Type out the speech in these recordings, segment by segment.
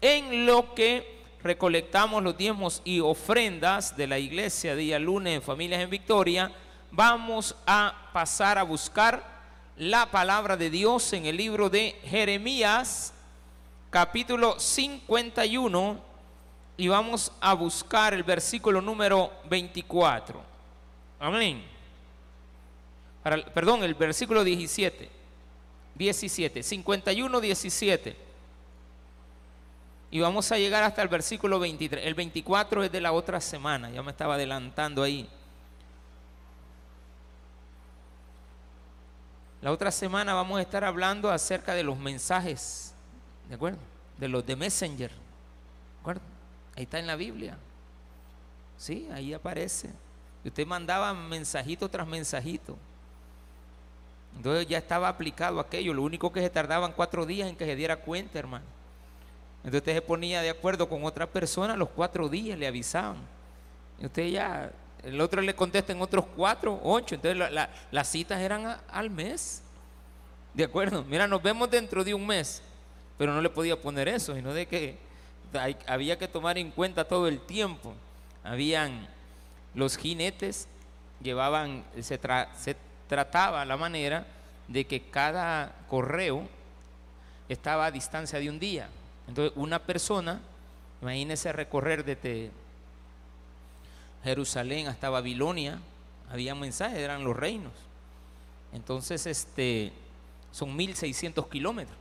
en lo que recolectamos los diezmos y ofrendas de la iglesia día lunes en Familias en Victoria, vamos a pasar a buscar la palabra de Dios en el libro de Jeremías, capítulo 51, y vamos a buscar el versículo número 24. Amén. perdón, el versículo 17. 17, 51, 17. Y vamos a llegar hasta el versículo 23. El 24 es de la otra semana, ya me estaba adelantando ahí. La otra semana vamos a estar hablando acerca de los mensajes, ¿de acuerdo? De los de Messenger, ¿de acuerdo? Ahí está en la Biblia. Sí, ahí aparece. Usted mandaba mensajito tras mensajito. Entonces ya estaba aplicado aquello. Lo único que se tardaban cuatro días en que se diera cuenta, hermano. Entonces usted se ponía de acuerdo con otra persona, los cuatro días le avisaban. Y usted ya, el otro le contesta en otros cuatro, ocho. Entonces las citas eran al mes. De acuerdo, mira, nos vemos dentro de un mes. Pero no le podía poner eso, sino de que había que tomar en cuenta todo el tiempo. Habían los jinetes, llevaban, se, se trataba la manera de que cada correo estaba a distancia de un día. Entonces, una persona, imagínese recorrer desde Jerusalén hasta Babilonia, había mensajes, eran los reinos. Entonces, este, son 1600 kilómetros.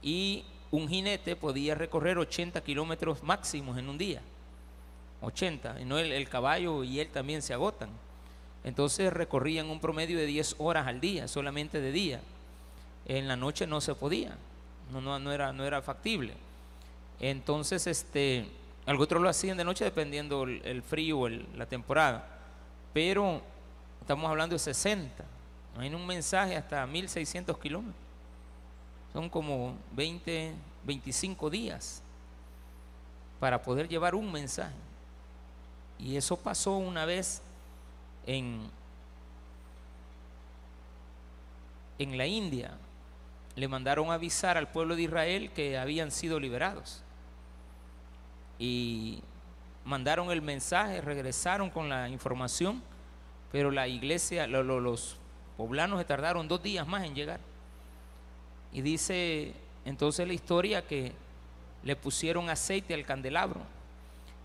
Y un jinete podía recorrer 80 kilómetros máximos en un día. 80. Y no el, el caballo y él también se agotan. Entonces recorrían un promedio de 10 horas al día, solamente de día. En la noche no se podía, no, no, no, era, no era factible. Entonces, este, otro lo hacían de noche dependiendo el, frío o la temporada. Pero estamos hablando de 60. Hay un mensaje hasta 1600 kilómetros. Son como 20, 25 días para poder llevar un mensaje. Y eso pasó una vez en, en la India, le mandaron avisar al pueblo de Israel que habían sido liberados. Y mandaron el mensaje, regresaron con la información, pero la iglesia, los poblanos se tardaron dos días más en llegar. Y dice entonces la historia que le pusieron aceite al candelabro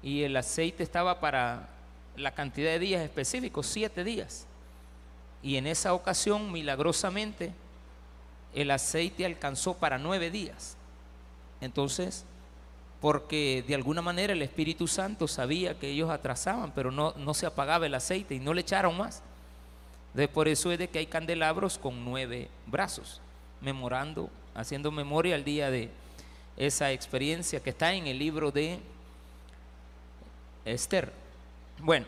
y el aceite estaba para la cantidad de días específicos, siete días. Y en esa ocasión, milagrosamente, el aceite alcanzó para nueve días. Entonces, porque de alguna manera el Espíritu Santo sabía que ellos atrasaban, pero no, no se apagaba el aceite y no le echaron más. De por eso es de que hay candelabros con nueve brazos, memorando, haciendo memoria al día de esa experiencia que está en el libro de Esther. Bueno,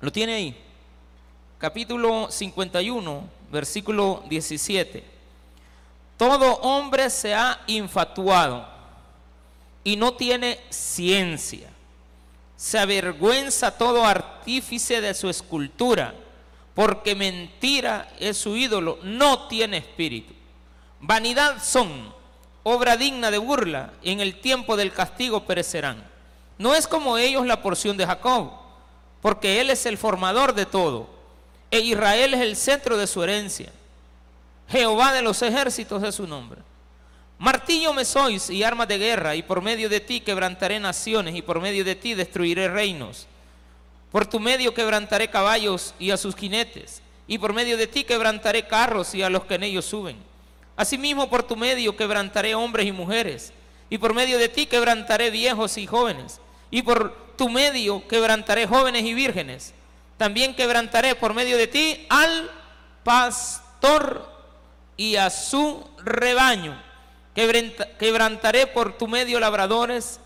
lo tiene ahí. Capítulo 51, versículo 17. Todo hombre se ha infatuado y no tiene ciencia. Se avergüenza todo artífice de su escultura, porque mentira es su ídolo, no tiene espíritu. Vanidad son, obra digna de burla, y en el tiempo del castigo perecerán. No es como ellos la porción de Jacob porque Él es el formador de todo, e Israel es el centro de su herencia. Jehová de los ejércitos es su nombre. Martillo me sois y armas de guerra, y por medio de ti quebrantaré naciones, y por medio de ti destruiré reinos. Por tu medio quebrantaré caballos y a sus jinetes, y por medio de ti quebrantaré carros y a los que en ellos suben. Asimismo por tu medio quebrantaré hombres y mujeres, y por medio de ti quebrantaré viejos y jóvenes, y por tu medio quebrantaré jóvenes y vírgenes. También quebrantaré por medio de ti al pastor y a su rebaño. Quebrantaré por tu medio labradores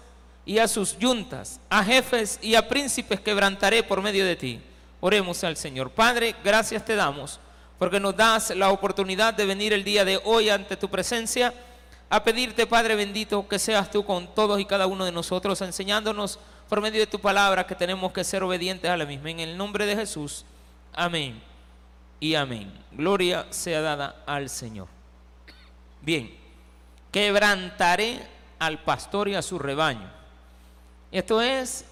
y a sus yuntas, a jefes y a príncipes quebrantaré por medio de ti. Oremos al Señor. Padre, gracias te damos porque nos das la oportunidad de venir el día de hoy ante tu presencia a pedirte, Padre bendito, que seas tú con todos y cada uno de nosotros enseñándonos por medio de tu palabra que tenemos que ser obedientes a la misma. En el nombre de Jesús. Amén. Y amén. Gloria sea dada al Señor. Bien. Quebrantaré al pastor y a su rebaño. Esto es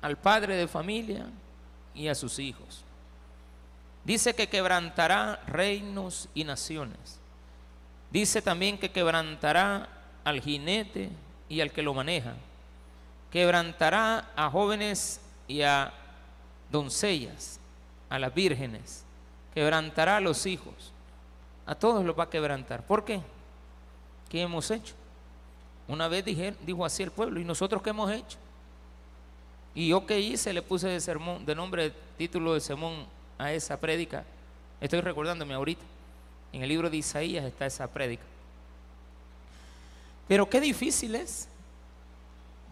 al padre de familia y a sus hijos. Dice que quebrantará reinos y naciones. Dice también que quebrantará al jinete y al que lo maneja. Quebrantará a jóvenes y a doncellas, a las vírgenes. Quebrantará a los hijos. A todos los va a quebrantar. ¿Por qué? ¿Qué hemos hecho? Una vez dijo así el pueblo, ¿y nosotros qué hemos hecho? Y yo que hice, le puse de sermón, de nombre, título de sermón a esa prédica. Estoy recordándome ahorita. En el libro de Isaías está esa prédica. Pero qué difícil es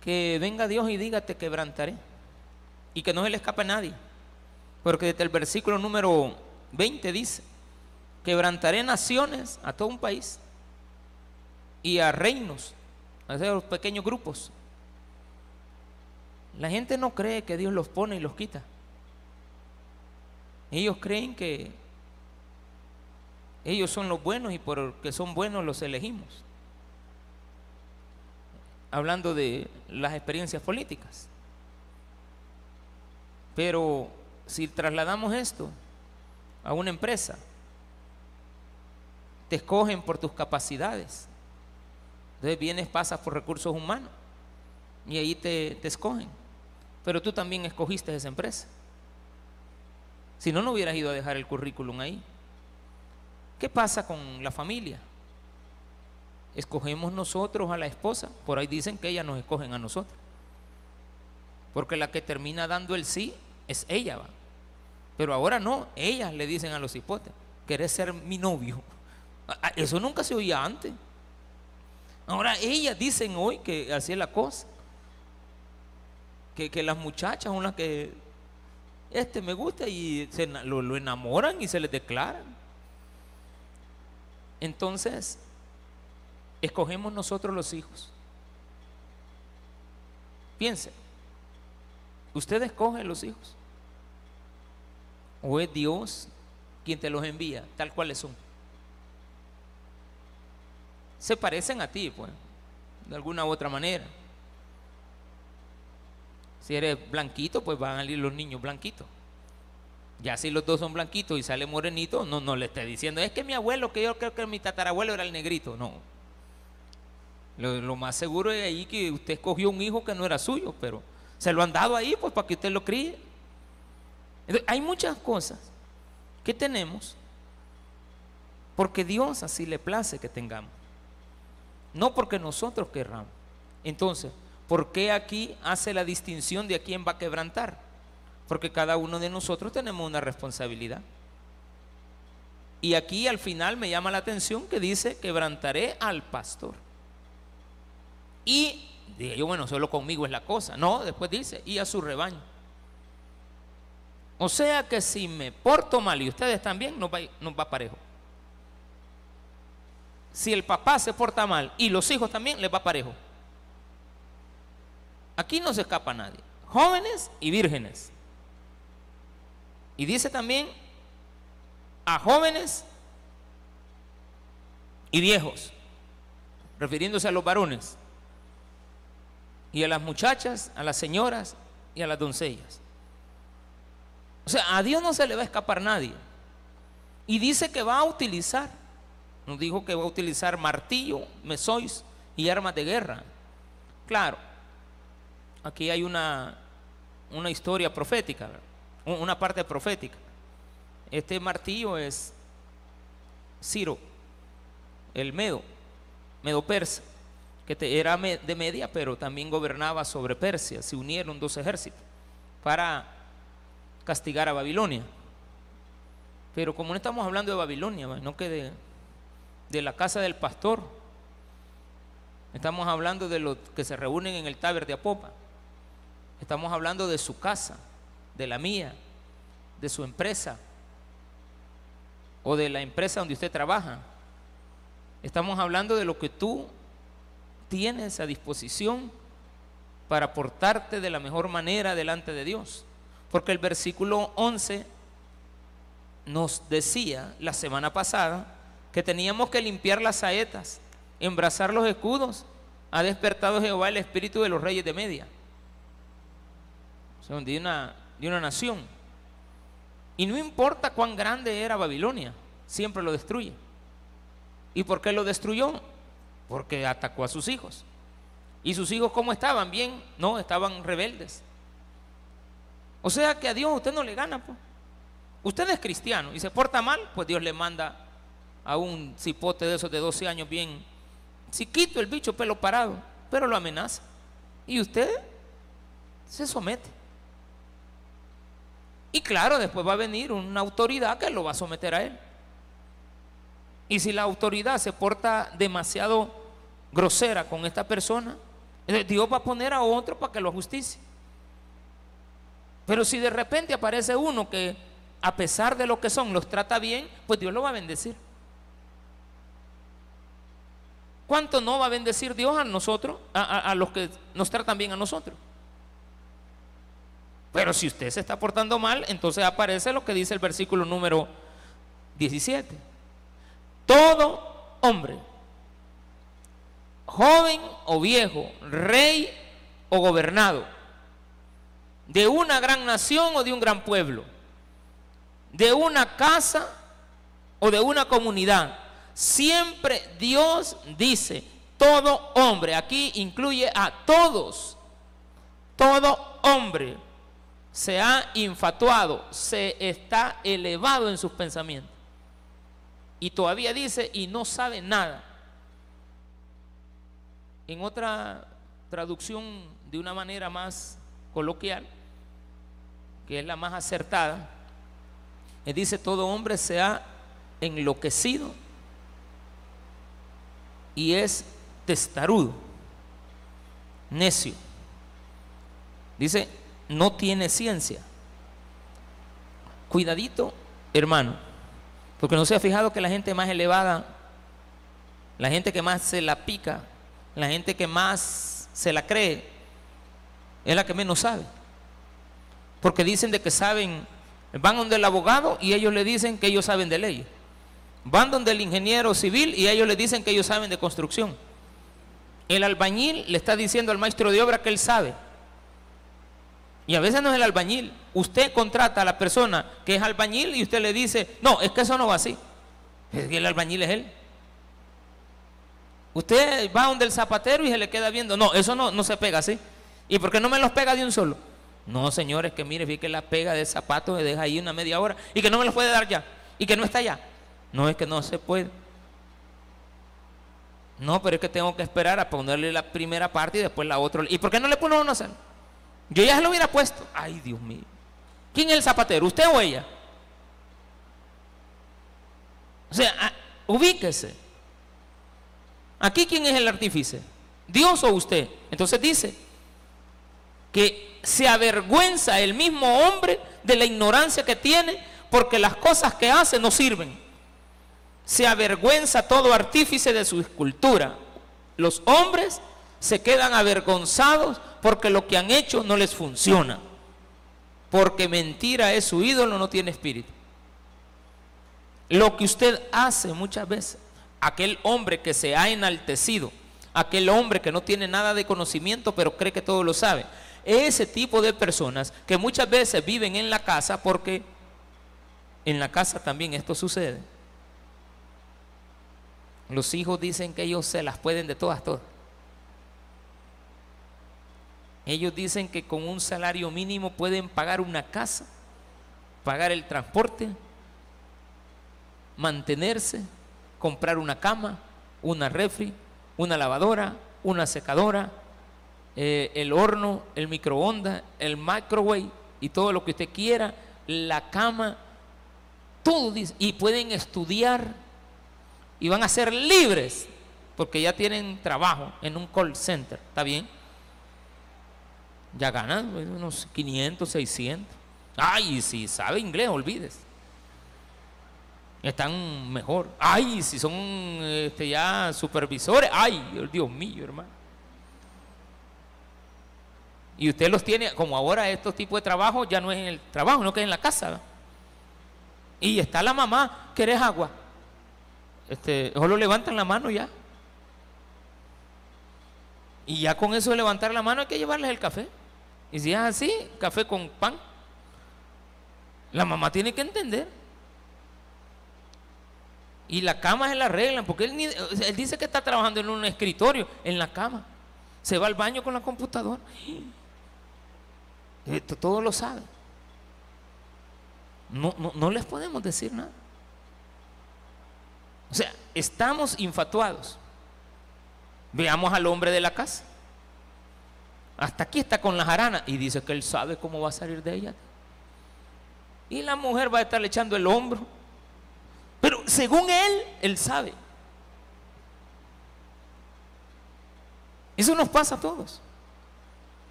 que venga Dios y diga te quebrantaré. Y que no se le escape a nadie. Porque desde el versículo número 20 dice, quebrantaré naciones a todo un país y a reinos, a esos pequeños grupos. La gente no cree que Dios los pone y los quita. Ellos creen que ellos son los buenos y porque son buenos los elegimos. Hablando de las experiencias políticas. Pero si trasladamos esto a una empresa, te escogen por tus capacidades. Entonces vienes, pasas por recursos humanos y ahí te, escogen. Pero tú también escogiste esa empresa. Si no, no hubieras ido a dejar el currículum ahí. ¿Qué pasa con la familia? Escogemos nosotros a la esposa, por ahí dicen que ellas nos escogen a nosotros. Porque la que termina dando el sí es ella, ¿va? Pero ahora no, ellas le dicen a los hipotes, ¿querés ser mi novio? Eso nunca se oía antes. Ahora ellas dicen hoy que así es la cosa. Que, que las muchachas son las que este me gusta y se, lo, enamoran y se les declaran. Entonces, escogemos nosotros los hijos. Piense, ¿usted escoge los hijos? ¿O es Dios quien te los envía, tal cuales son? Se parecen a ti, pues, de alguna u otra manera. Si eres blanquito, pues van a salir los niños blanquitos. Ya si los dos son blanquitos y sale morenito, no, no le esté diciendo, es que mi abuelo, que yo creo que mi tatarabuelo era el negrito. No. Lo, más seguro es ahí que usted escogió un hijo que no era suyo, pero se lo han dado ahí pues para que usted lo críe. Hay muchas cosas que tenemos porque Dios así le place que tengamos. No porque nosotros querramos. Entonces, ¿Por qué aquí hace la distinción de a quién va a quebrantar? Porque cada uno de nosotros tenemos una responsabilidad. Y aquí al final me llama la atención que dice, quebrantaré al pastor. Y yo, bueno, solo conmigo es la cosa. No, después dice, y a su rebaño. O sea que si me porto mal y ustedes también, nos va, va parejo. Si el papá se porta mal y los hijos también, les va parejo. Aquí no se escapa nadie. Jóvenes y vírgenes. Y dice también a jóvenes y viejos, refiriéndose a los varones, y a las muchachas, a las señoras y a las doncellas. O sea, a Dios no se le va a escapar nadie. Y dice que va a utilizar, nos dijo que va a utilizar martillo, mesois y armas de guerra. Claro, aquí hay una, una historia profética, una parte profética. Este martillo es Ciro, el Medo, Medo Persa, que era de media, pero también gobernaba sobre Persia. Se unieron dos ejércitos para castigar a Babilonia. Pero como no estamos hablando de Babilonia, no que de, de la casa del pastor, estamos hablando de los que se reúnen en el Taber de Apopa. Estamos hablando de su casa, de la mía, de su empresa o de la empresa donde usted trabaja. Estamos hablando de lo que tú tienes a disposición para portarte de la mejor manera delante de Dios. Porque el versículo 11 nos decía la semana pasada que teníamos que limpiar las saetas, embrazar los escudos, ha despertado Jehová el espíritu de los reyes de Media, de una, de una nación. Y no importa cuán grande era Babilonia, siempre lo destruye. ¿Y por qué lo destruyó? Porque atacó a sus hijos. ¿Y sus hijos cómo estaban? ¿Bien? No, estaban rebeldes. O sea que a Dios usted no le gana. Pues. Usted es cristiano y se porta mal, pues Dios le manda a un cipote de esos de 12 años bien quito el bicho pelo parado, pero lo amenaza. Y usted se somete. Y claro, después va a venir una autoridad que lo va a someter a él. Y si la autoridad se porta demasiado grosera con esta persona, Dios va a poner a otro para que lo justicie. Pero si de repente aparece uno que a pesar de lo que son los trata bien, pues Dios lo va a bendecir. ¿Cuánto no va a bendecir Dios a nosotros, a, los que nos tratan bien a nosotros? Pero si usted se está portando mal, entonces aparece lo que dice el versículo número 17. Todo hombre, joven o viejo, rey o gobernado, de una gran nación o de un gran pueblo, de una casa o de una comunidad, Siempre Dios dice, todo hombre, aquí incluye a todos, todo hombre se ha infatuado, se está elevado en sus pensamientos. Y todavía dice, y no sabe nada. En otra traducción de una manera más coloquial, que es la más acertada, dice, todo hombre se ha enloquecido y es testarudo, necio. Dice, no tiene ciencia. Cuidadito, hermano, porque no se ha fijado que la gente más elevada, la gente que más se la pica, la gente que más se la cree, es la que menos sabe. Porque dicen de que saben, van donde el abogado y ellos le dicen que ellos saben de leyes. Van donde el ingeniero civil y ellos le dicen que ellos saben de construcción. El albañil le está diciendo al maestro de obra que él sabe. Y a veces no es el albañil. Usted contrata a la persona que es albañil y usted le dice, no, es que eso no va así. Es que el albañil es él. Usted va donde el zapatero y se le queda viendo, no, eso no, no se pega así. ¿Y por qué no me los pega de un solo? No, señores, que mire, vi que la pega de zapato me deja ahí una media hora y que no me los puede dar ya y que no está ya. No es que no se puede. No, pero es que tengo que esperar a ponerle la primera parte y después la otra. ¿Y por qué no le pone uno a? Yo ya se lo hubiera puesto. Ay, Dios mío. ¿Quién es el zapatero? ¿Usted o ella? O sea, ah, ubíquese. Aquí, ¿quién es el artífice? ¿Dios o usted? Entonces dice que se avergüenza el mismo hombre de la ignorancia que tiene porque las cosas que hace no sirven se avergüenza todo artífice de su escultura. Los hombres se quedan avergonzados porque lo que han hecho no les funciona. Porque mentira es su ídolo, no tiene espíritu. Lo que usted hace muchas veces, aquel hombre que se ha enaltecido, aquel hombre que no tiene nada de conocimiento pero cree que todo lo sabe, ese tipo de personas que muchas veces viven en la casa porque en la casa también esto sucede los hijos dicen que ellos se las pueden de todas, todas. Ellos dicen que con un salario mínimo pueden pagar una casa, pagar el transporte, mantenerse, comprar una cama, una refri, una lavadora, una secadora, eh, el horno, el microondas, el microwave y todo lo que usted quiera, la cama, todo y pueden estudiar y van a ser libres porque ya tienen trabajo en un call center, ¿está bien? Ya ganan pues, unos 500, 600. Ay, si sabe inglés, olvides. Están mejor. Ay, si son este, ya supervisores. Ay, Dios mío, hermano. Y usted los tiene, como ahora estos tipos de trabajo ya no es en el trabajo, no que es en la casa. Y está la mamá, ¿querés agua? este, solo levantan la mano ya. Y ya con eso de levantar la mano hay que llevarles el café. Y si es así, café con pan. La mamá tiene que entender. Y la cama se la arreglan, porque él, él dice que está trabajando en un escritorio, en la cama. Se va al baño con la computadora. Esto todo lo sabe. No, no, no les podemos decir nada. O sea, estamos infatuados. Veamos al hombre de la casa. Hasta aquí está con la jarana y dice que él sabe cómo va a salir de ella. Y la mujer va a estar echando el hombro. Pero según él, él sabe. Eso nos pasa a todos.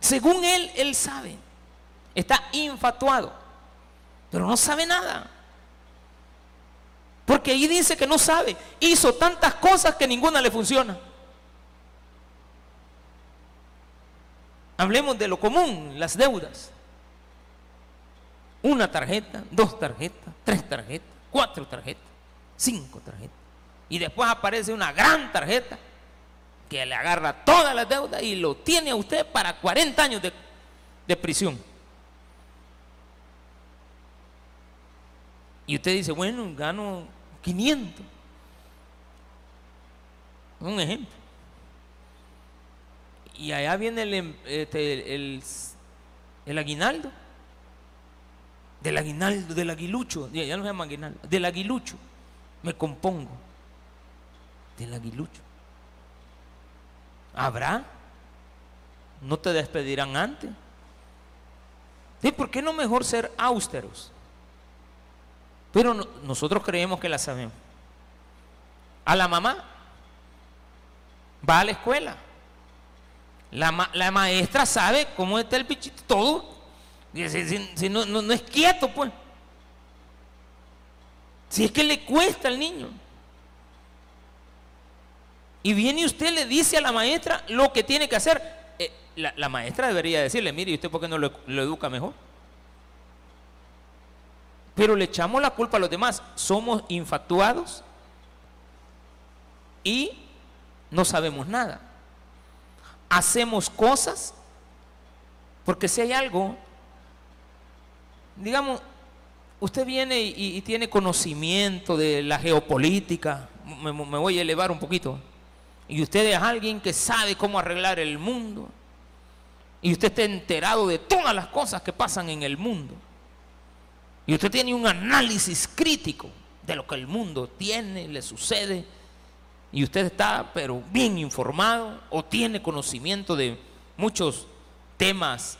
Según él, él sabe. Está infatuado. Pero no sabe nada. Porque ahí dice que no sabe. Hizo tantas cosas que ninguna le funciona. Hablemos de lo común, las deudas. Una tarjeta, dos tarjetas, tres tarjetas, cuatro tarjetas, cinco tarjetas. Y después aparece una gran tarjeta que le agarra todas las deudas y lo tiene a usted para 40 años de, de prisión. Y usted dice, bueno, gano 500. Un ejemplo. Y allá viene el, em, este, el, el, aguinaldo. Del aguinaldo, del aguilucho. Ya no se llama aguinaldo. Del aguilucho. Me compongo. Del aguilucho. ¿Habrá? ¿No te despedirán antes? ¿Y por qué no mejor ser austeros? Pero nosotros creemos que la sabemos. A la mamá va a la escuela. La, la maestra sabe cómo está el bichito, todo. Si, no, no, es quieto, pues. Si es que le cuesta al niño. Y viene usted le dice a la maestra lo que tiene que hacer. Eh, la, maestra debería decirle, mire, ¿y usted por qué no lo educa mejor? pero le echamos la culpa a los demás. Somos infatuados y no sabemos nada. Hacemos cosas porque si hay algo, digamos, usted viene y, tiene conocimiento de la geopolítica, me, me voy a elevar un poquito, y usted es alguien que sabe cómo arreglar el mundo, y usted está enterado de todas las cosas que pasan en el mundo y usted tiene un análisis crítico de lo que el mundo tiene, le sucede, y usted está pero bien informado o tiene conocimiento de muchos temas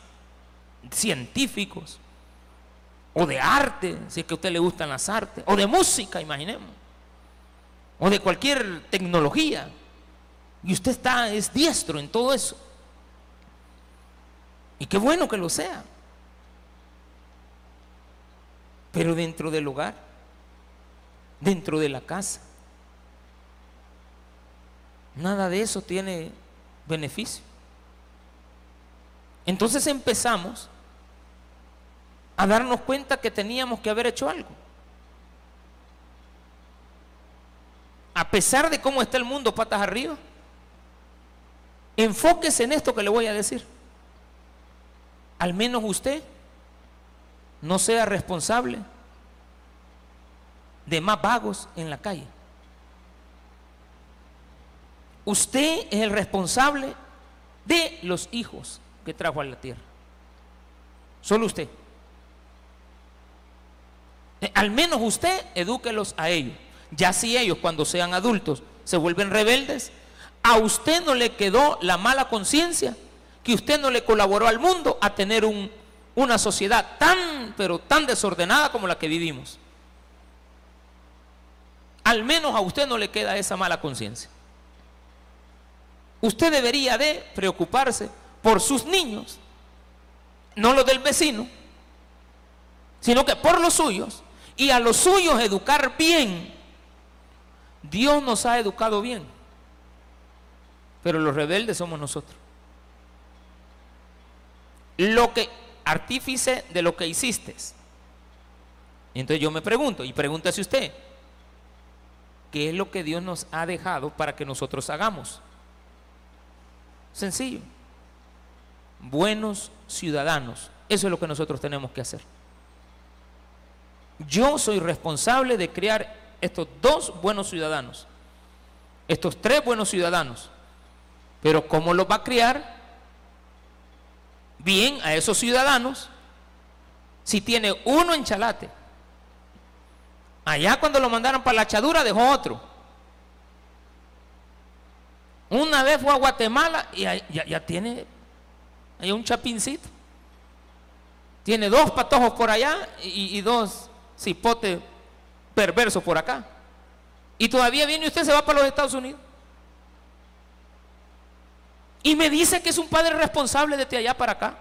científicos o de arte, si es que a usted le gustan las artes, o de música, imaginemos, o de cualquier tecnología, y usted está, es diestro en todo eso. Y qué bueno que lo sea. pero dentro del hogar, dentro de la casa. Nada de eso tiene beneficio. Entonces empezamos a darnos cuenta que teníamos que haber hecho algo. A pesar de cómo está el mundo patas arriba, enfóquese en esto que le voy a decir. Al menos usted no sea responsable de más vagos en la calle. Usted es el responsable de los hijos que trajo a la tierra. Solo usted. Eh, al menos usted edúquelos a ellos. Ya si ellos cuando sean adultos se vuelven rebeldes, a usted no le quedó la mala conciencia que usted no le colaboró al mundo a tener un una sociedad tan, pero tan desordenada como la que vivimos. Al menos a usted no le queda esa mala conciencia. Usted debería de preocuparse por sus niños, no los del vecino, sino que por los suyos y a los suyos educar bien. Dios nos ha educado bien, pero los rebeldes somos nosotros. Lo que artífice de lo que hiciste. Entonces yo me pregunto, y pregúntese usted, ¿qué es lo que Dios nos ha dejado para que nosotros hagamos? Sencillo. Buenos ciudadanos. Eso es lo que nosotros tenemos que hacer. Yo soy responsable de crear estos dos buenos ciudadanos. Estos tres buenos ciudadanos. Pero ¿cómo los va a criar? Bien a esos ciudadanos si tiene uno en Chalate. Allá cuando lo mandaron para la chadura dejó otro. Una vez fue a Guatemala y ya, tiene hay un chapincito. Tiene dos patojos por allá y, y dos cipotes perversos por acá. Y todavía viene y usted se va para los Estados Unidos. Y me dice que es un padre responsable desde allá para acá.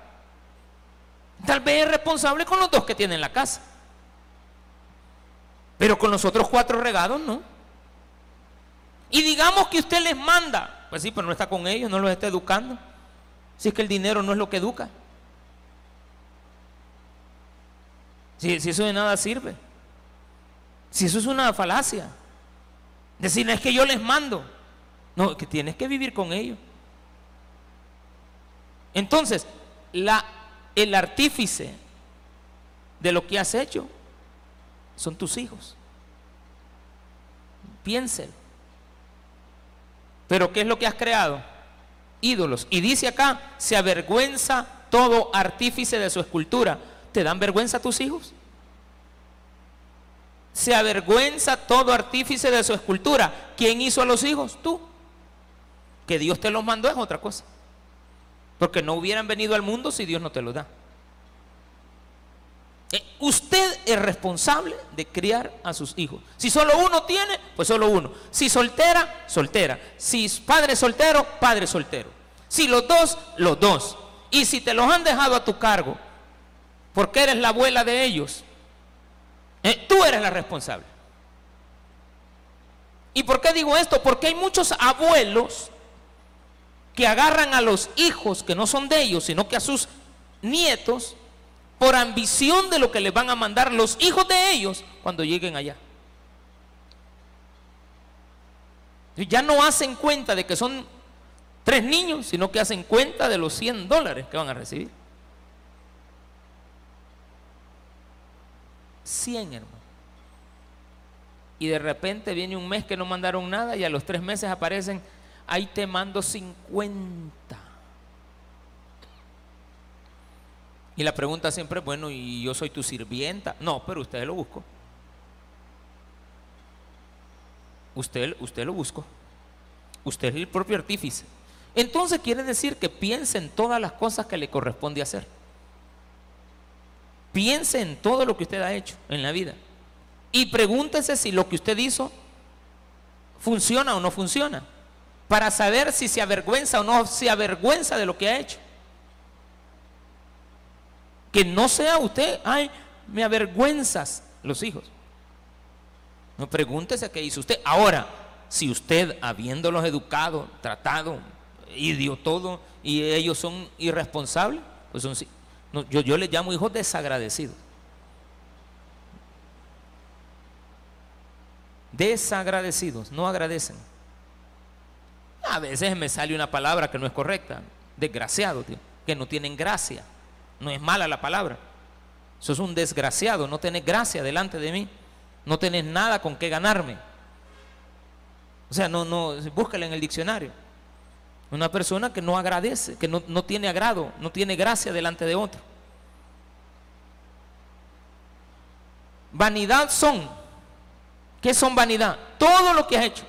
Tal vez es responsable con los dos que tiene en la casa. Pero con los otros cuatro regados no. Y digamos que usted les manda. Pues sí, pero no está con ellos, no los está educando. Si es que el dinero no es lo que educa. Si, eso de nada sirve. Si eso es una falacia. Decir, es que yo les mando. No, que tienes que vivir con ellos. Entonces, el artífice de lo que has hecho son tus hijos. Piénselo. Pero ¿qué es lo que has creado? Ídolos. Y dice acá, se avergüenza todo artífice de su escultura. ¿Te dan vergüenza tus hijos? Se avergüenza todo artífice de su escultura. ¿Quién hizo a los hijos? Tú. Que Dios te los mandó es otra cosa. Porque no hubieran venido al mundo si Dios no te los da. Eh, usted es responsable de criar a sus hijos. Si solo uno tiene, pues solo uno. Si soltera, soltera. Si padre soltero, padre soltero. Si los dos, los dos. Y si te los han dejado a tu cargo, porque eres la abuela de ellos, eh, tú eres la responsable. ¿Y por qué digo esto? Porque hay muchos abuelos que agarran a los hijos que no son de ellos, sino que a sus nietos, por ambición de lo que les van a mandar los hijos de ellos cuando lleguen allá. Ya no hacen cuenta de que son tres niños, sino que hacen cuenta de los 100 dólares que van a recibir. 100, hermano. Y de repente viene un mes que no mandaron nada y a los tres meses aparecen, ahí te mando 50. Y la pregunta siempre, bueno, ¿y yo soy tu sirvienta? No, pero usted lo buscó. Usted, usted lo buscó. Usted es el propio artífice. Entonces quiere decir que piense en todas las cosas que le corresponde hacer. Piense en todo lo que usted ha hecho en la vida. Y pregúntese si lo que usted hizo funciona o no funciona. Para saber si se avergüenza o no se avergüenza de lo que ha hecho. Que no sea usted, ay, me avergüenzas los hijos. No pregúntese qué hizo usted. Ahora, si usted, habiéndolos educado, tratado y dio todo, y ellos son irresponsables, pues son yo, yo les llamo hijos desagradecidos. Desagradecidos, no agradecen. A veces me sale una palabra que no es correcta. Desgraciado, que no tienen gracia. No es mala la palabra. Eso es un desgraciado, no tenés gracia delante de mí. No tenés nada con qué ganarme. O sea, no, no, búscala en el diccionario. Una persona que no agradece, que no, tiene agrado, no tiene gracia delante de otro. Vanidad son. ¿Qué son vanidad? Todo lo que has hecho.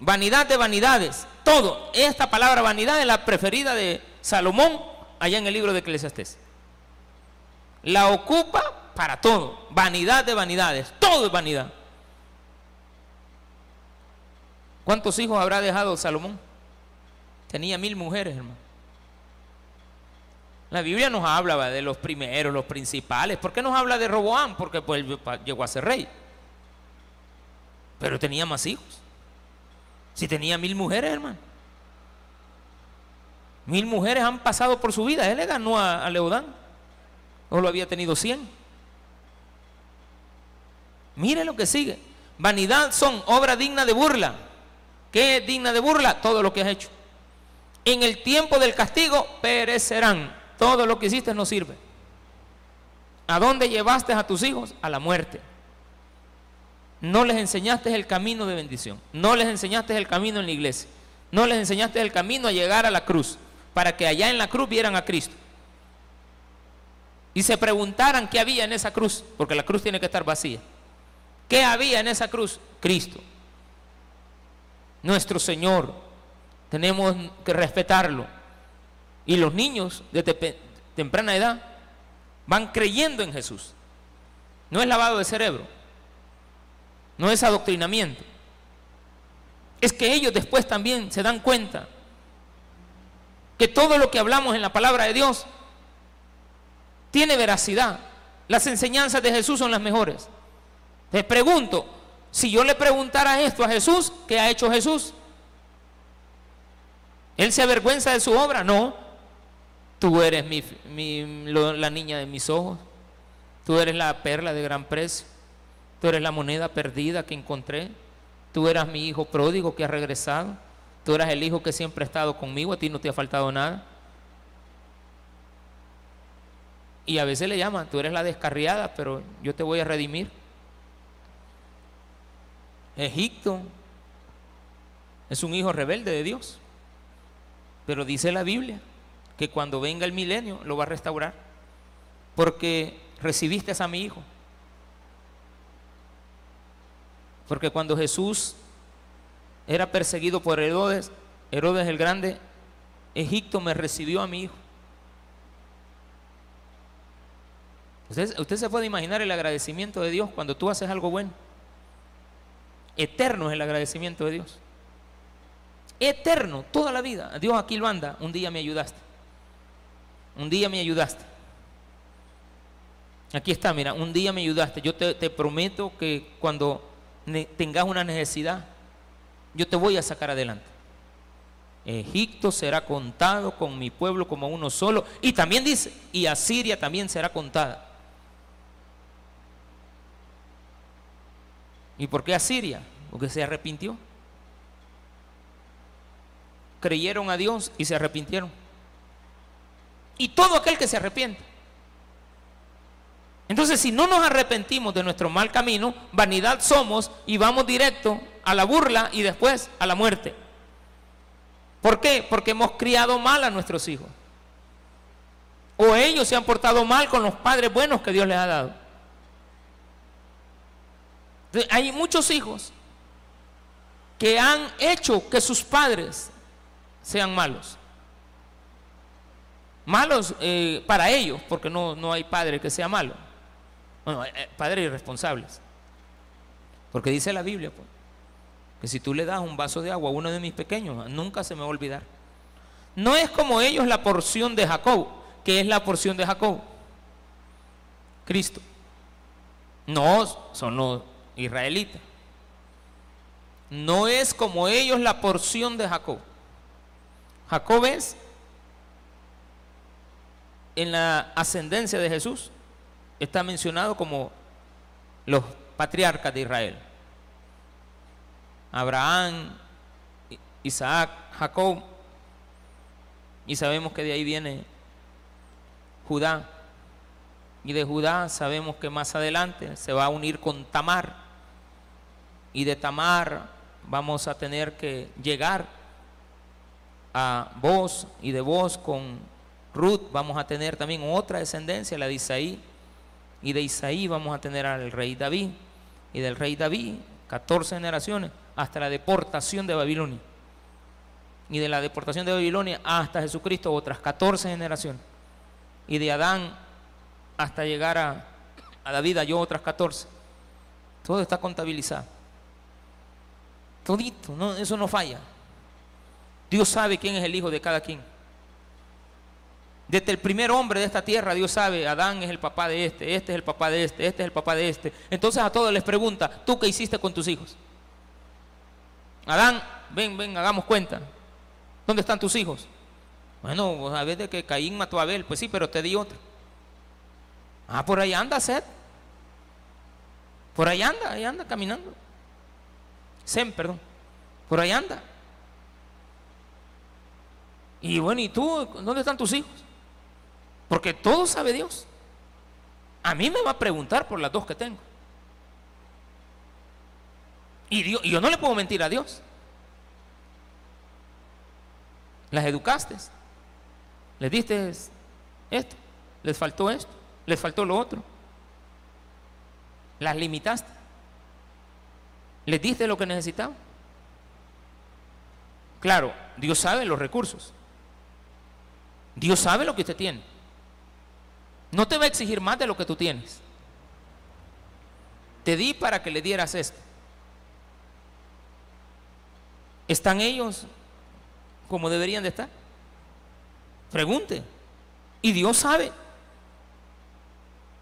Vanidad de vanidades. Todo. Esta palabra vanidad es la preferida de Salomón allá en el libro de Eclesiastés. La ocupa para todo. Vanidad de vanidades. Todo es vanidad. ¿Cuántos hijos habrá dejado Salomón? Tenía mil mujeres, hermano. La Biblia nos habla de los primeros, los principales. ¿Por qué nos habla de Roboán? Porque pues, llegó a ser rey. Pero tenía más hijos. Si tenía mil mujeres, hermano. Mil mujeres han pasado por su vida. Él le ganó a, Leodán. O lo había tenido cien. Mire lo que sigue. Vanidad son obra digna de burla. ¿Qué es digna de burla? Todo lo que has hecho. En el tiempo del castigo perecerán. Todo lo que hiciste no sirve. ¿A dónde llevaste a tus hijos? A la muerte. No les enseñaste el camino de bendición. No les enseñaste el camino en la iglesia. No les enseñaste el camino a llegar a la cruz. Para que allá en la cruz vieran a Cristo. Y se preguntaran qué había en esa cruz. Porque la cruz tiene que estar vacía. ¿Qué había en esa cruz? Cristo. Nuestro Señor. Tenemos que respetarlo. Y los niños de temprana edad van creyendo en Jesús. No es lavado de cerebro, no es adoctrinamiento. Es que ellos después también se dan cuenta que todo lo que hablamos en la palabra de Dios tiene veracidad. Las enseñanzas de Jesús son las mejores. Te pregunto, si yo le preguntara esto a Jesús, ¿qué ha hecho Jesús? ¿Él se avergüenza de su obra? No. Tú eres la niña de mis ojos. Tú eres la perla de gran precio. Tú eres la moneda perdida que encontré. Tú eras mi hijo pródigo que ha regresado. Tú eras el hijo que siempre ha estado conmigo. A ti no te ha faltado nada. Y a veces le llaman, tú eres la descarriada, pero yo te voy a redimir. Egipto es un hijo rebelde de Dios. Pero dice la Biblia que cuando venga el milenio lo va a restaurar. Porque recibiste a mi hijo. Porque cuando Jesús era perseguido por Herodes, Herodes el Grande, Egipto me recibió a mi hijo. Usted, usted, se puede imaginar el agradecimiento de Dios cuando tú haces algo bueno. Eterno es el agradecimiento de Dios. Eterno, toda la vida. Dios aquí lo anda, un día me ayudaste. Un día me ayudaste. Aquí está, mira, un día me ayudaste. Yo te, prometo que cuando tengas una necesidad, yo te voy a sacar adelante. Egipto será contado con mi pueblo como uno solo. Y también dice, y Asiria también será contada. ¿Y por qué Asiria? Porque se arrepintió. Creyeron a Dios y se arrepintieron y todo aquel que se arrepiente. Entonces, si no nos arrepentimos de nuestro mal camino, vanidad somos y vamos directo a la burla y después a la muerte. ¿Por qué? Porque hemos criado mal a nuestros hijos. O ellos se han portado mal con los padres buenos que Dios les ha dado. hay muchos hijos que han hecho que sus padres sean malos malos eh, para ellos, porque no, no hay padre que sea malo. Bueno, eh, padres irresponsables. Porque dice la Biblia, pues, que si tú le das un vaso de agua a uno de mis pequeños, nunca se me va a olvidar. No es como ellos la porción de Jacob, que es la porción de Jacob. Cristo. No son los israelitas. No es como ellos la porción de Jacob. Jacob es en la ascendencia de Jesús está mencionado como los patriarcas de Israel. Abraham, Isaac, Jacob. Y sabemos que de ahí viene Judá. Y de Judá sabemos que más adelante se va a unir con Tamar. Y de Tamar vamos a tener que llegar a vos y de vos con Ruth vamos a tener también otra descendencia, la de Isaí. Y de Isaí vamos a tener al rey David. Y del rey David, 14 generaciones, hasta la deportación de Babilonia. Y de la deportación de Babilonia hasta Jesucristo, otras 14 generaciones. Y de Adán hasta llegar a, David, yo otras 14. Todo está contabilizado. Todito, no, eso no falla. Dios sabe quién es el hijo de cada quien. Desde el primer hombre de esta tierra, Dios sabe, Adán es el papá de este, este es el papá de este, este es el papá de este. Entonces a todos les pregunta, ¿tú qué hiciste con tus hijos? Adán, ven, ven, hagamos cuenta. ¿Dónde están tus hijos? Bueno, a de que Caín mató a Abel, pues sí, pero te di otro. Ah, por ahí anda Seth. Por ahí anda, ahí anda caminando. Sem, perdón. Por ahí anda. Y bueno, ¿y tú? ¿Dónde están tus hijos? Porque todo sabe Dios. A mí me va a preguntar por las dos que tengo. Y, yo no le puedo mentir a Dios. Las educaste. Les diste esto. Les faltó esto. Les faltó lo otro. Las limitaste. Les diste lo que necesitaban. Claro, Dios sabe los recursos. Dios sabe lo que usted tiene. No te va a exigir más de lo que tú tienes. Te di para que le dieras esto. ¿Están ellos como deberían de estar? Pregunte. Y Dios sabe.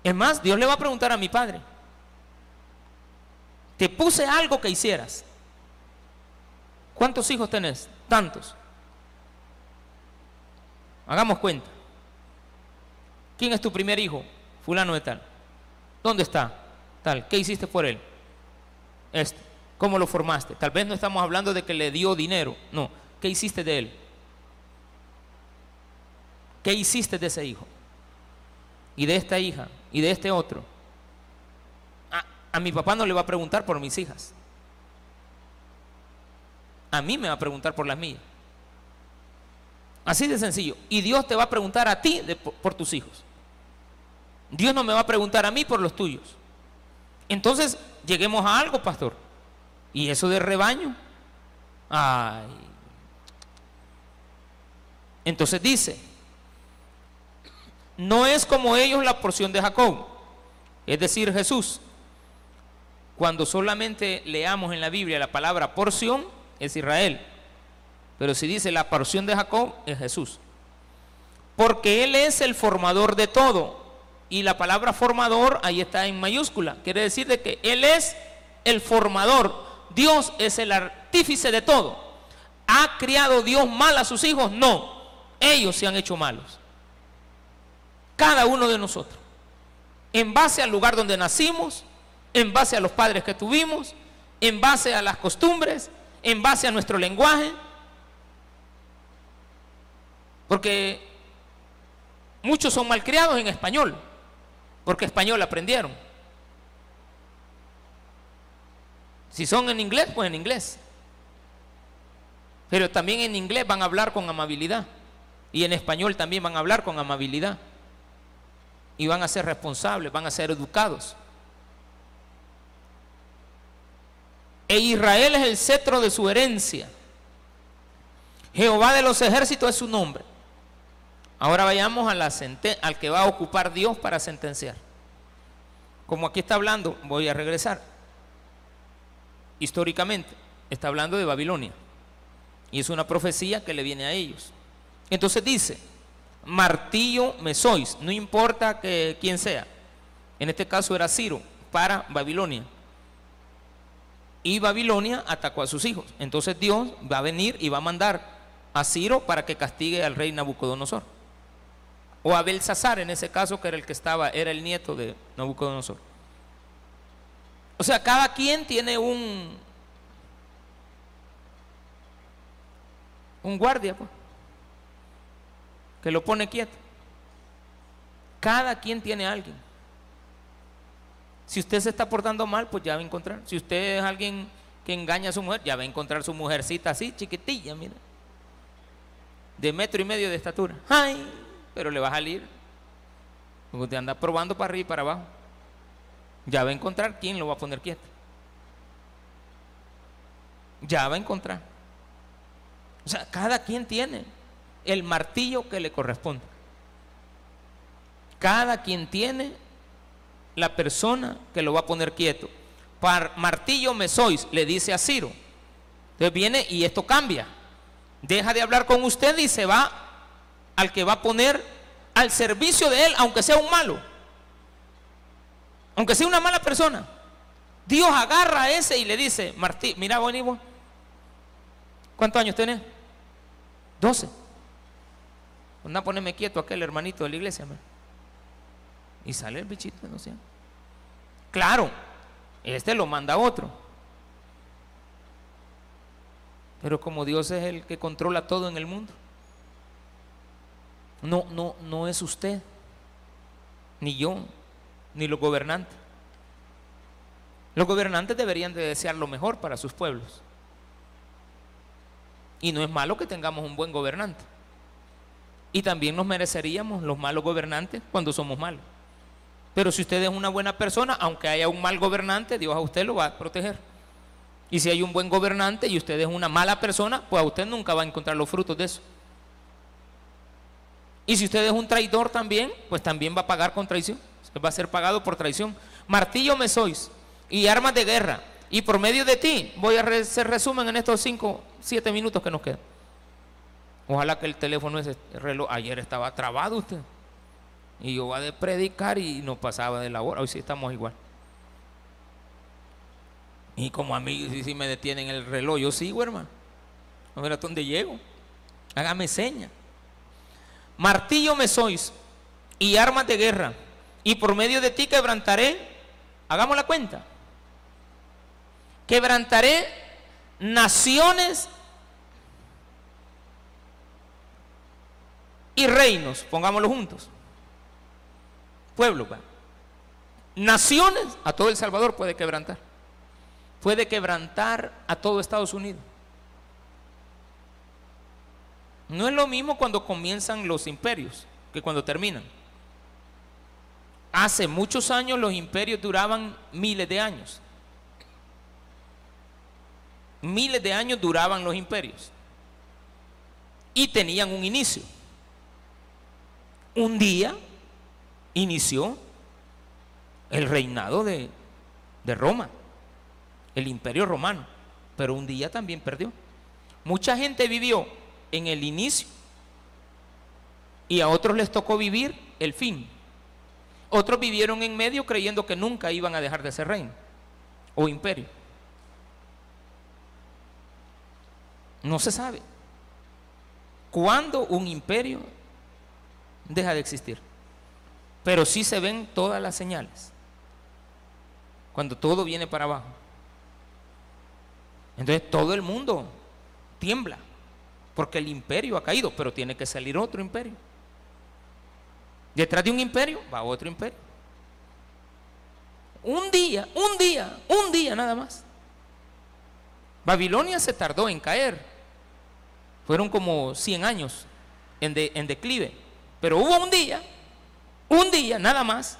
Es más, Dios le va a preguntar a mi padre. Te puse algo que hicieras. ¿Cuántos hijos tenés? Tantos. Hagamos cuenta. ¿Quién es tu primer hijo? Fulano de tal. ¿Dónde está? Tal. ¿Qué hiciste por él? Este. ¿Cómo lo formaste? Tal vez no estamos hablando de que le dio dinero. No. ¿Qué hiciste de él? ¿Qué hiciste de ese hijo? Y de esta hija. Y de este otro. A, mi papá no le va a preguntar por mis hijas. A mí me va a preguntar por las mías. Así de sencillo. Y Dios te va a preguntar a ti por tus hijos. Dios no me va a preguntar a mí por los tuyos. Entonces, lleguemos a algo, pastor. ¿Y eso de rebaño? Ay. Entonces dice, no es como ellos la porción de Jacob, es decir, Jesús. Cuando solamente leamos en la Biblia la palabra porción, es Israel. Pero si dice la porción de Jacob, es Jesús. Porque Él es el formador de todo. Y la palabra formador ahí está en mayúscula. Quiere decir de que Él es el formador. Dios es el artífice de todo. ¿Ha criado Dios mal a sus hijos? No. Ellos se han hecho malos. Cada uno de nosotros. En base al lugar donde nacimos, en base a los padres que tuvimos, en base a las costumbres, en base a nuestro lenguaje. Porque muchos son malcriados en español, porque español aprendieron. Si son en inglés, pues en inglés. Pero también en inglés van a hablar con amabilidad. Y en español también van a hablar con amabilidad. Y van a ser responsables, van a ser educados. E Israel es el cetro de su herencia. Jehová de los ejércitos es su nombre. Ahora vayamos a la al que va a ocupar Dios para sentenciar. Como aquí está hablando, voy a regresar. Históricamente, está hablando de Babilonia. Y es una profecía que le viene a ellos. Entonces dice, martillo me sois, no importa que, quién sea. En este caso era Ciro, para Babilonia. Y Babilonia atacó a sus hijos. Entonces Dios va a venir y va a mandar a Ciro para que castigue al rey Nabucodonosor. O a Belsasar en ese caso, que era el que estaba, era el nieto de Nabucodonosor. O sea, cada quien tiene un, un guardia, pues, que lo pone quieto. Cada quien tiene a alguien. Si usted se está portando mal, pues ya va a encontrar. Si usted es alguien que engaña a su mujer, ya va a encontrar su mujercita así, chiquitilla, mira. De metro y medio de estatura. ¡Ay! Pero le va a salir. Porque usted anda probando para arriba y para abajo. Ya va a encontrar quién lo va a poner quieto. Ya va a encontrar. O sea, cada quien tiene el martillo que le corresponde. Cada quien tiene la persona que lo va a poner quieto. Par, martillo me sois, le dice a Ciro. Entonces viene y esto cambia. Deja de hablar con usted y se va al que va a poner al servicio de él, aunque sea un malo. Aunque sea una mala persona. Dios agarra a ese y le dice, Martí, mira, vos. ¿Cuántos años tenés? 12. Anda, poneme quieto aquel hermanito de la iglesia. Y sale el bichito, no sé. Claro, este lo manda otro. Pero como Dios es el que controla todo en el mundo, No, no, no es usted, ni yo, ni los gobernantes. Los gobernantes deberían de desear lo mejor para sus pueblos. Y no es malo que tengamos un buen gobernante. Y también nos mereceríamos los malos gobernantes cuando somos malos. Pero si usted es una buena persona, aunque haya un mal gobernante, Dios a usted lo va a proteger. Y si hay un buen gobernante y usted es una mala persona, pues a usted nunca va a encontrar los frutos de eso. Y si usted es un traidor también, pues también va a pagar con traición. Va a ser pagado por traición. Martillo me sois y armas de guerra. Y por medio de ti, voy a hacer resumen en estos 5, 7 minutos que nos quedan. Ojalá que el teléfono, ese reloj, ayer estaba trabado usted. Y yo iba de predicar y no pasaba de la hora. Hoy sí estamos igual. Y como a mí si, me detienen el reloj, yo sigo, hermano. A ver a dónde llego. Hágame seña. Martillo me sois y armas de guerra. Y por medio de ti quebrantaré. Hagamos la cuenta. Quebrantaré naciones y reinos. Pongámoslo juntos. Pueblo. Naciones, a todo El Salvador puede quebrantar. Puede quebrantar a todo Estados Unidos. No es lo mismo cuando comienzan los imperios que cuando terminan. Hace muchos años los imperios duraban miles de años. Miles de años duraban los imperios. Y tenían un inicio. Un día inició el reinado de, Roma, el imperio romano, pero un día también perdió. Mucha gente vivió en el inicio y a otros les tocó vivir el fin. Otros vivieron en medio creyendo que nunca iban a dejar de ser reino o imperio. No se sabe cuándo un imperio deja de existir. Pero sí se ven todas las señales. Cuando todo viene para abajo. Entonces todo el mundo tiembla. Porque el imperio ha caído, pero tiene que salir otro imperio. Detrás de un imperio va otro imperio. Un día, un día, un día nada más. Babilonia se tardó en caer. Fueron como 100 años en, en declive. Pero hubo un día un día nada más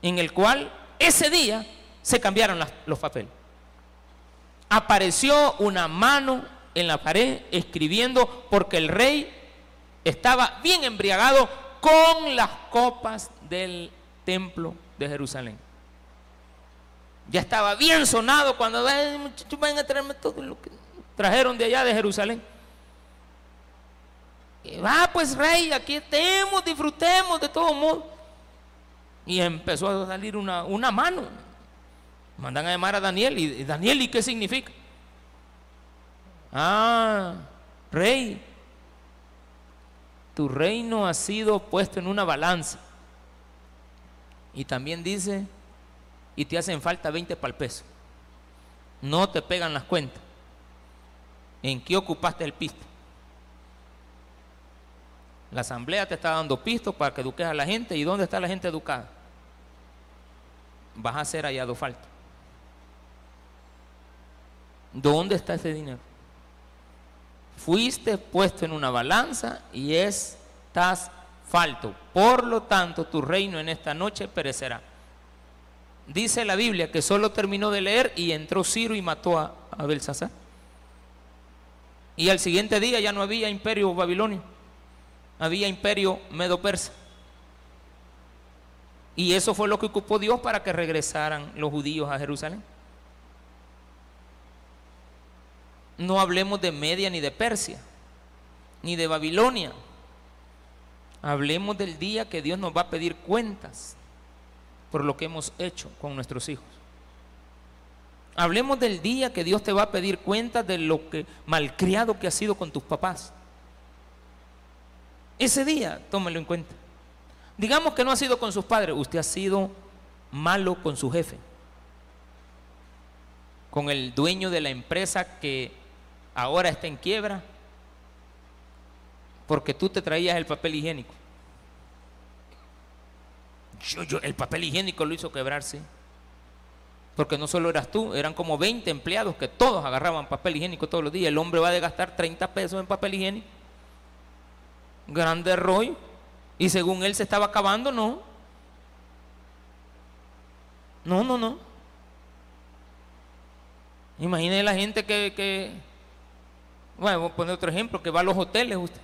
en el cual ese día se cambiaron los papeles. Apareció una mano en la pared escribiendo porque el rey estaba bien embriagado con las copas del templo de Jerusalén. Ya estaba bien sonado cuando muchachos van a traerme todo lo que trajeron de allá de Jerusalén. Va pues rey, aquí estemos, disfrutemos de todo modo. Y empezó a salir una, mano. Mandan a llamar a Daniel. Y Daniel, ¿y qué significa? Ah, rey, tu reino ha sido puesto en una balanza. Y también dice, y te hacen falta 20 para el peso. No te pegan las cuentas. ¿En qué ocupaste el pisto? La asamblea te está dando pistos para que eduques a la gente. ¿Y dónde está la gente educada? Vas a ser hallado falto. ¿Dónde está ese dinero? Fuiste puesto en una balanza y estás falto. Por lo tanto, tu reino en esta noche perecerá. Dice la Biblia que solo terminó de leer y entró Ciro y mató a, a. Y al siguiente día ya no había imperio babilonio había imperio medo-persa. Y eso fue lo que ocupó Dios para que regresaran los judíos a Jerusalén. No hablemos de Media ni de Persia, ni de Babilonia. Hablemos del día que Dios nos va a pedir cuentas por lo que hemos hecho con nuestros hijos. Hablemos del día que Dios te va a pedir cuentas de lo que malcriado que has sido con tus papás. Ese día, tómelo en cuenta. Digamos que no ha sido con sus padres, usted ha sido malo con su jefe, con el dueño de la empresa que ahora está en quiebra, porque tú te traías el papel higiénico. Yo, yo, el papel higiénico lo hizo quebrarse. Porque no solo eras tú, eran como 20 empleados que todos agarraban papel higiénico todos los días. El hombre va a gastar 30 pesos en papel higiénico. Grande rollo. Y según él se estaba acabando, no. No, no, no. La gente que, que, bueno, voy a poner otro ejemplo, que va a los hoteles usted.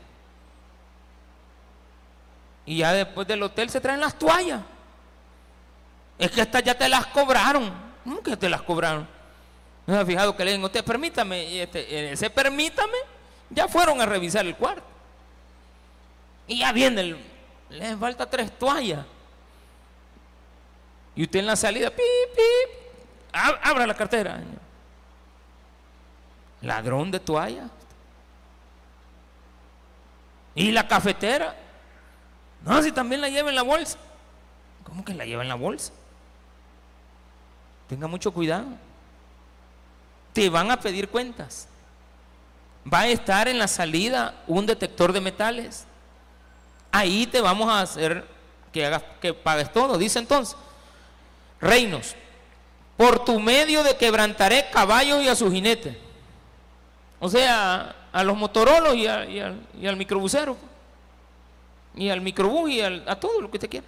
Y ya después del hotel se traen las toallas. Es que estas ya te las cobraron. ¿Cómo que te las cobraron? ¿No ha fijado que le digo usted, permítame? Este, ese permítame, ya fueron a revisar el cuarto. Y ya viene el, le falta tres toallas. Y usted en la salida, pip, abra la cartera. Ladrón de toalla. Y la cafetera. No, si también la lleva en la bolsa. ¿Cómo que la lleva en la bolsa? Tenga mucho cuidado. Te van a pedir cuentas. Va a estar en la salida un detector de metales. Ahí te vamos a hacer que hagas que pagues todo. Dice entonces, reinos, por tu medio de quebrantaré caballos y a sus jinetes o sea, a los motorolos y, al, microbusero. Y al microbús y a todo lo que usted quiera.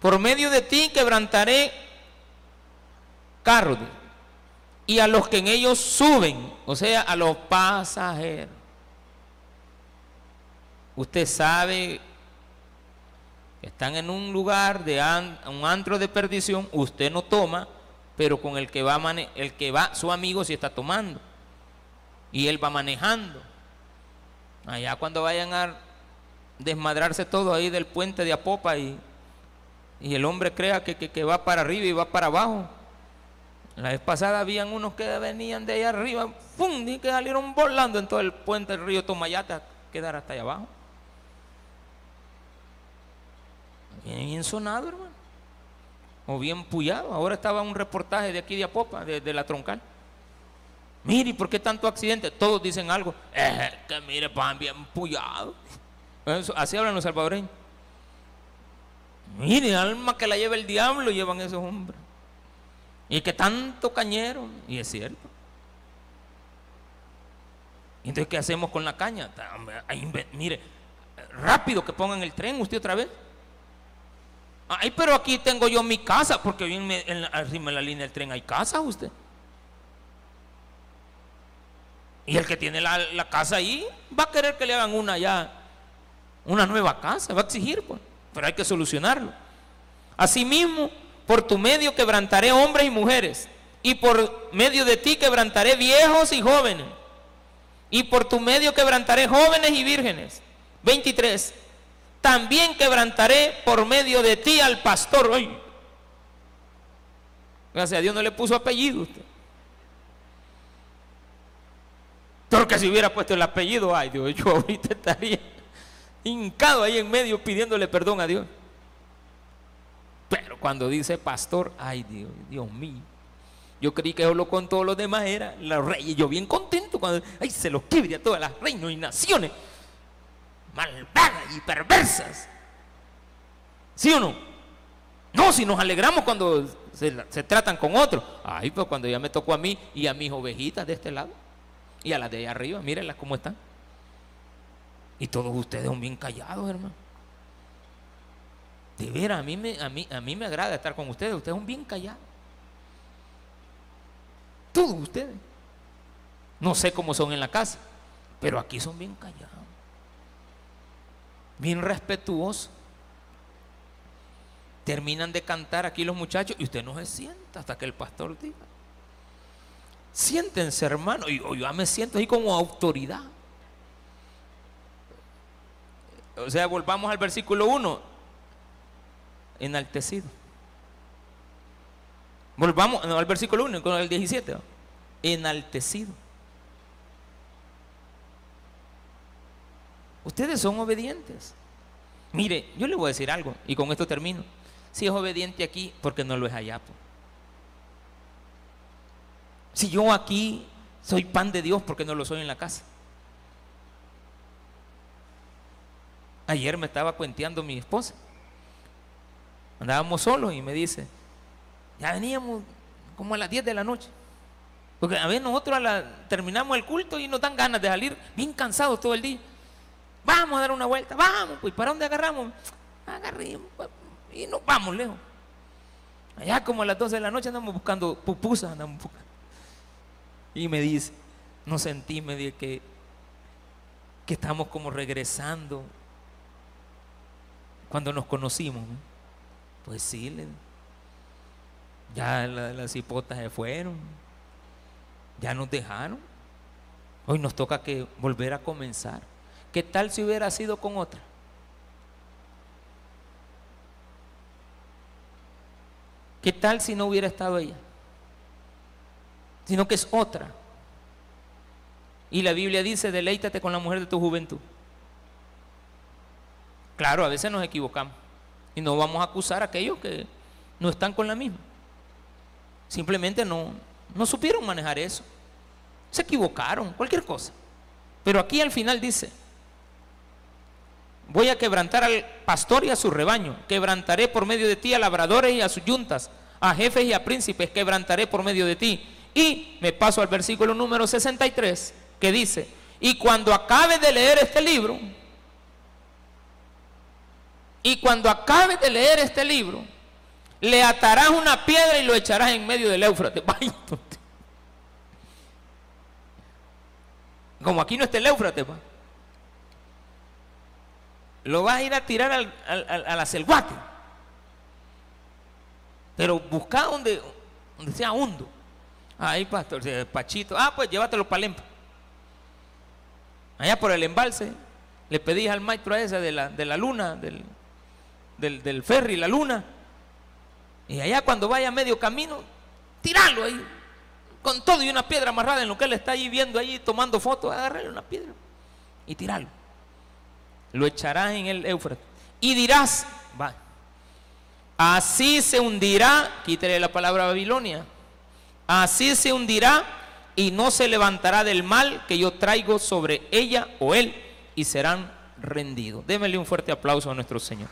Por medio de ti quebrantaré carros y a los que en ellos suben, o sea, a los pasajeros. Usted sabe que están en un lugar de un antro de perdición, usted no toma, pero con el que va el que va su amigo si está tomando y él va manejando. Allá cuando vayan a desmadrarse todo ahí del puente de Apopa y, y el hombre crea que, que, va para arriba y va para abajo. La vez pasada habían unos que venían de allá arriba, ¡pum! y que salieron volando en todo el puente del río Tomayate a quedar hasta allá abajo. Bien sonado, hermano o bien puyado. Ahora estaba un reportaje de aquí de Apopa, de, la troncal. Mire, ¿por qué tanto accidente? Todos dicen algo. Que mire, van bien puyados. Así hablan los salvadoreños. Mire, alma que la lleva el diablo llevan esos hombres. Y que tanto cañero. Y es cierto. Entonces, ¿qué hacemos con la caña? Mire, rápido que pongan el tren usted otra vez. Ay, pero aquí tengo yo mi casa, porque bien en la, de la línea del tren hay casa usted. Y el que tiene la, casa ahí va a querer que le hagan una ya, una nueva casa, va a exigir, pues, pero hay que solucionarlo. Asimismo, por tu medio quebrantaré hombres y mujeres, y por medio de ti quebrantaré viejos y jóvenes, y por tu medio quebrantaré jóvenes y vírgenes. 23 también quebrantaré por medio de ti al pastor hoy. Gracias a Dios no le puso apellido usted. Porque si hubiera puesto el apellido, ay Dios, yo ahorita estaría hincado ahí en medio pidiéndole perdón a Dios. Pero cuando dice pastor, ay Dios, Dios mío. Yo creí que solo con todos los demás era los reyes. Yo bien contento cuando, ay, se los quiere a todas las reinos y naciones malvadas y perversas. ¿Sí o no? No, si nos alegramos cuando se, tratan con otros. Ay, pues cuando ya me tocó a mí y a mis ovejitas de este lado y a las de allá arriba, mírenlas cómo están. Y todos ustedes son bien callados, hermano. De veras, a mí, a, mí, a mí me agrada estar con ustedes. Ustedes son bien callados. Todos ustedes. No sé cómo son en la casa, pero aquí son bien callados bien respetuoso. Terminan de cantar aquí los muchachos y usted no se sienta hasta que el pastor diga. Siéntense, hermano. Y yo me siento ahí como autoridad. O sea, volvamos al versículo 1. Enaltecido. Volvamos al versículo 1, con el 17. Enaltecido. Ustedes son obedientes. Mire, yo le voy a decir algo y con esto termino. Si es obediente aquí, porque no lo es allá. Si yo aquí Soy pan de Dios porque no lo soy en la casa. Ayer me estaba cuenteando mi esposa. Andábamos solos y me dice, ya veníamos como a las 10 de la noche. Porque a veces nosotros terminamos el culto y nos dan ganas de salir bien cansados todo el día. Vamos a dar una vuelta, vamos, pues ¿para dónde agarramos? Agarremos y nos vamos lejos. Allá como a las 12 de la noche andamos buscando pupusas, andamos buscando. Y me dice, no sentí, me dice que, que estamos como regresando cuando nos conocimos. Pues sí, ya las hipotas se fueron, ya nos dejaron. Hoy nos toca que volver a comenzar. ¿Qué tal si hubiera sido con otra? ¿Qué tal si no hubiera estado ella? Sino que es otra. Y la Biblia dice, deleítate con la mujer de tu juventud. Claro, a veces nos equivocamos. Y no vamos a acusar a aquellos que no están con la misma. Simplemente no, no supieron manejar eso. Se equivocaron, cualquier cosa. Pero aquí al final dice, voy a quebrantar al pastor y a su rebaño. Quebrantaré por medio de ti a labradores y a sus yuntas, a jefes y a príncipes, quebrantaré por medio de ti. Y me paso al versículo número 63, que dice, y cuando acabe de leer este libro, y cuando acabe de leer este libro, le atarás una piedra y lo echarás en medio del Éufrates. Como aquí no está el Éufrates, lo vas a ir a tirar al, a la selguate. Pero busca donde, donde sea hondo. Ahí, pastor, Pachito. Ah, pues llévatelo para el empa. Allá por el embalse, le pedís al maestro a ese de la, de la luna, del, del, ferry, la luna. Y allá cuando vaya a medio camino, tirarlo ahí, con todo y una piedra amarrada en lo que él está ahí viendo ahí, tomando fotos, agarrarle una piedra y tirarlo. Lo echarás en el Éufrates. Y dirás, va, así se hundirá, quítale la palabra Babilonia, así se hundirá y no se levantará del mal que yo traigo sobre ella o él y serán rendidos. Démele un fuerte aplauso a nuestro Señor.